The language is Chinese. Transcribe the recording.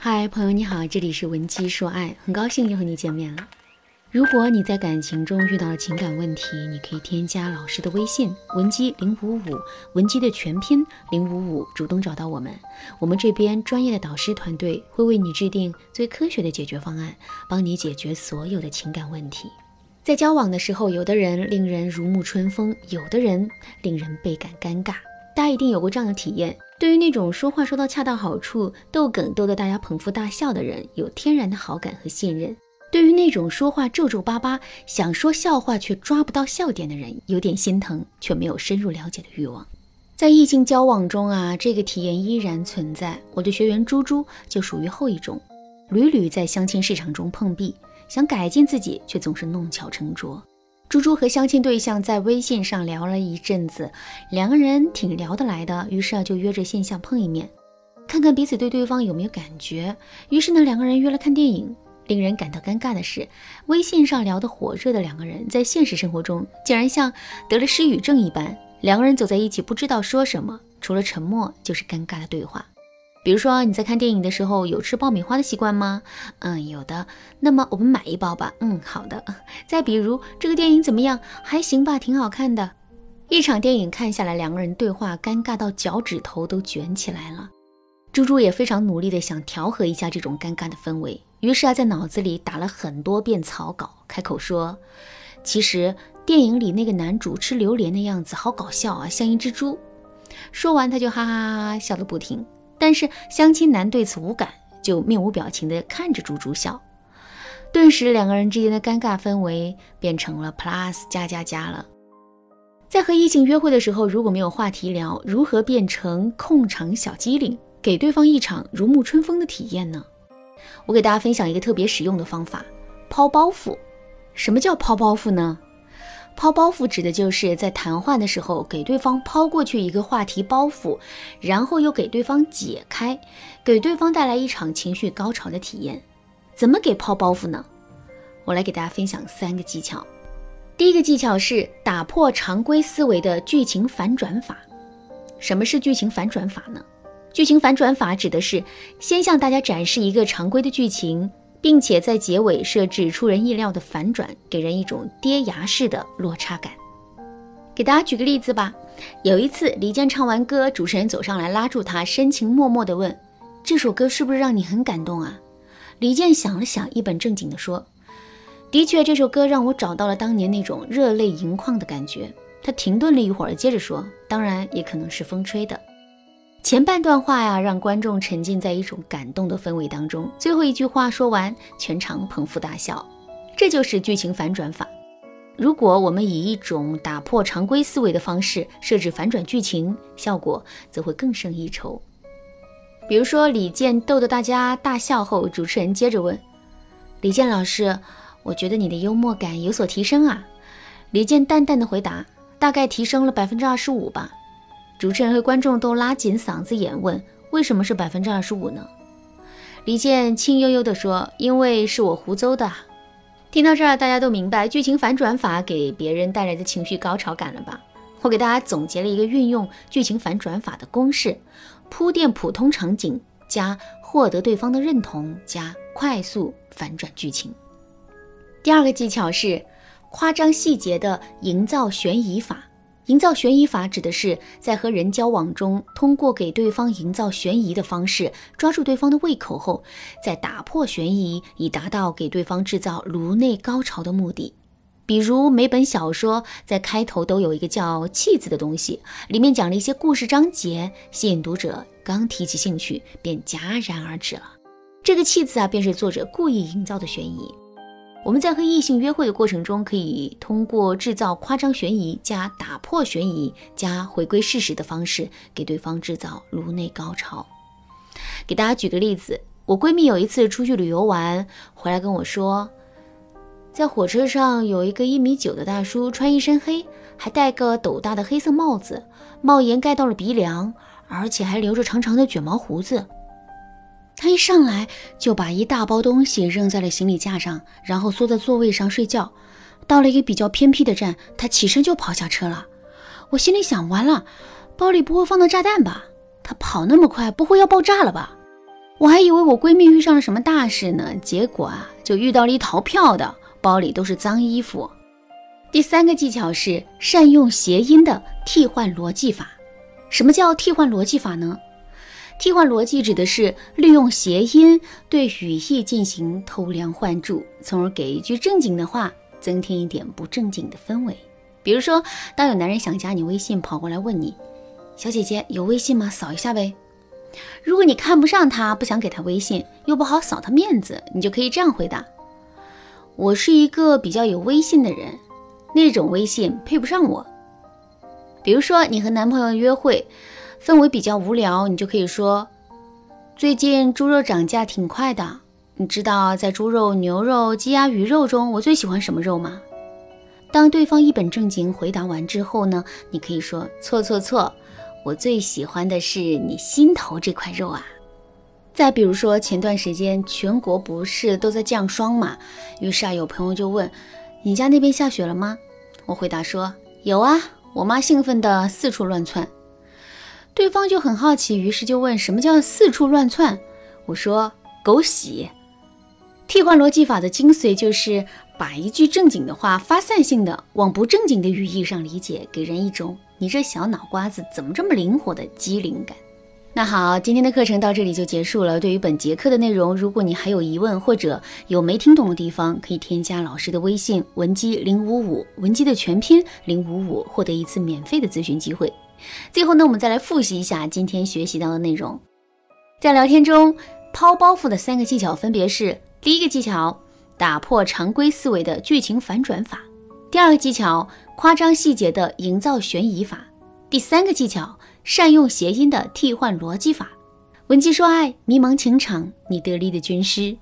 嗨，朋友你好，这里是文姬说爱，很高兴又和你见面了。如果你在感情中遇到了情感问题，你可以添加老师的微信文姬零五五，文姬的全拼零五五，主动找到我们，我们这边专业的导师团队会为你制定最科学的解决方案，帮你解决所有的情感问题。在交往的时候，有的人令人如沐春风，有的人令人倍感尴尬。大家一定有过这样的体验。对于那种说话说到恰到好处、逗梗逗得大家捧腹大笑的人，有天然的好感和信任；对于那种说话皱皱巴巴、想说笑话却抓不到笑点的人，有点心疼却没有深入了解的欲望。在异性交往中啊，这个体验依然存在。我的学员猪猪就属于后一种，屡屡在相亲市场中碰壁，想改进自己，却总是弄巧成拙。猪猪和相亲对象在微信上聊了一阵子，两个人挺聊得来的，于是啊就约着线下碰一面，看看彼此对对方有没有感觉。于是呢，两个人约了看电影。令人感到尴尬的是，微信上聊得火热的两个人，在现实生活中竟然像得了失语症一般，两个人走在一起不知道说什么，除了沉默就是尴尬的对话。比如说你在看电影的时候有吃爆米花的习惯吗？嗯，有的。那么我们买一包吧。嗯，好的。再比如这个电影怎么样？还行吧，挺好看的。一场电影看下来，两个人对话尴尬到脚趾头都卷起来了。猪猪也非常努力的想调和一下这种尴尬的氛围，于是啊在脑子里打了很多遍草稿，开口说：“其实电影里那个男主吃榴莲的样子好搞笑啊，像一只猪。”说完他就哈哈哈哈笑个不停。但是相亲男对此无感，就面无表情地看着猪猪笑，顿时两个人之间的尴尬氛围变成了 plus 加加加了。在和异性约会的时候，如果没有话题聊，如何变成控场小机灵，给对方一场如沐春风的体验呢？我给大家分享一个特别实用的方法：抛包袱。什么叫抛包袱呢？抛包袱指的就是在谈话的时候给对方抛过去一个话题包袱，然后又给对方解开，给对方带来一场情绪高潮的体验。怎么给抛包袱呢？我来给大家分享三个技巧。第一个技巧是打破常规思维的剧情反转法。什么是剧情反转法呢？剧情反转法指的是先向大家展示一个常规的剧情。并且在结尾设置出人意料的反转，给人一种跌崖式的落差感。给大家举个例子吧。有一次，李健唱完歌，主持人走上来拉住他，深情脉脉地问：“这首歌是不是让你很感动啊？”李健想了想，一本正经地说：“的确，这首歌让我找到了当年那种热泪盈眶的感觉。”他停顿了一会儿，接着说：“当然，也可能是风吹的。”前半段话呀，让观众沉浸在一种感动的氛围当中。最后一句话说完，全场捧腹大笑。这就是剧情反转法。如果我们以一种打破常规思维的方式设置反转剧情，效果则会更胜一筹。比如说，李健逗得大家大笑后，主持人接着问：“李健老师，我觉得你的幽默感有所提升啊。”李健淡淡的回答：“大概提升了百分之二十五吧。”主持人和观众都拉紧嗓子眼问：“为什么是百分之二十五呢？”李健轻悠悠地说：“因为是我胡诌的。”听到这儿，大家都明白剧情反转法给别人带来的情绪高潮感了吧？我给大家总结了一个运用剧情反转法的公式：铺垫普通场景加获得对方的认同加快速反转剧情。第二个技巧是夸张细节的营造悬疑法。营造悬疑法指的是在和人交往中，通过给对方营造悬疑的方式，抓住对方的胃口后，再打破悬疑，以达到给对方制造颅内高潮的目的。比如每本小说在开头都有一个叫“气”字的东西，里面讲了一些故事章节，吸引读者刚提起兴趣便戛然而止了。这个“气”字啊，便是作者故意营造的悬疑。我们在和异性约会的过程中，可以通过制造夸张悬疑加打破悬疑加回归事实的方式，给对方制造颅内高潮。给大家举个例子，我闺蜜有一次出去旅游玩，回来跟我说，在火车上有一个一米九的大叔，穿一身黑，还戴个斗大的黑色帽子，帽檐盖到了鼻梁，而且还留着长长的卷毛胡子。他一上来就把一大包东西扔在了行李架上，然后缩在座位上睡觉。到了一个比较偏僻的站，他起身就跑下车了。我心里想：完了，包里不会放的炸弹吧？他跑那么快，不会要爆炸了吧？我还以为我闺蜜遇上了什么大事呢，结果啊，就遇到了一逃票的，包里都是脏衣服。第三个技巧是善用谐音的替换逻辑法。什么叫替换逻辑法呢？替换逻辑指的是利用谐音对语义进行偷梁换柱，从而给一句正经的话增添一点不正经的氛围。比如说，当有男人想加你微信，跑过来问你：“小姐姐有微信吗？扫一下呗。”如果你看不上他，不想给他微信，又不好扫他面子，你就可以这样回答：“我是一个比较有微信的人。”那种微信配不上我。比如说，你和男朋友约会，氛围比较无聊，你就可以说：“最近猪肉涨价挺快的，你知道在猪肉、牛肉、鸡鸭鱼肉中，我最喜欢什么肉吗？”当对方一本正经回答完之后呢，你可以说：“错错错，我最喜欢的是你心头这块肉啊。”再比如说，前段时间全国不是都在降霜嘛，于是啊，有朋友就问。你家那边下雪了吗？我回答说有啊，我妈兴奋的四处乱窜。对方就很好奇，于是就问什么叫四处乱窜？我说狗洗。替换逻辑法的精髓就是把一句正经的话发散性的往不正经的语义上理解，给人一种你这小脑瓜子怎么这么灵活的机灵感。那好，今天的课程到这里就结束了。对于本节课的内容，如果你还有疑问或者有没听懂的地方，可以添加老师的微信文姬零五五，文姬的全拼零五五，获得一次免费的咨询机会。最后呢，我们再来复习一下今天学习到的内容。在聊天中抛包袱的三个技巧分别是：第一个技巧，打破常规思维的剧情反转法；第二个技巧，夸张细节的营造悬疑法；第三个技巧。善用谐音的替换逻辑法，闻鸡说爱，迷茫情场，你得力的军师。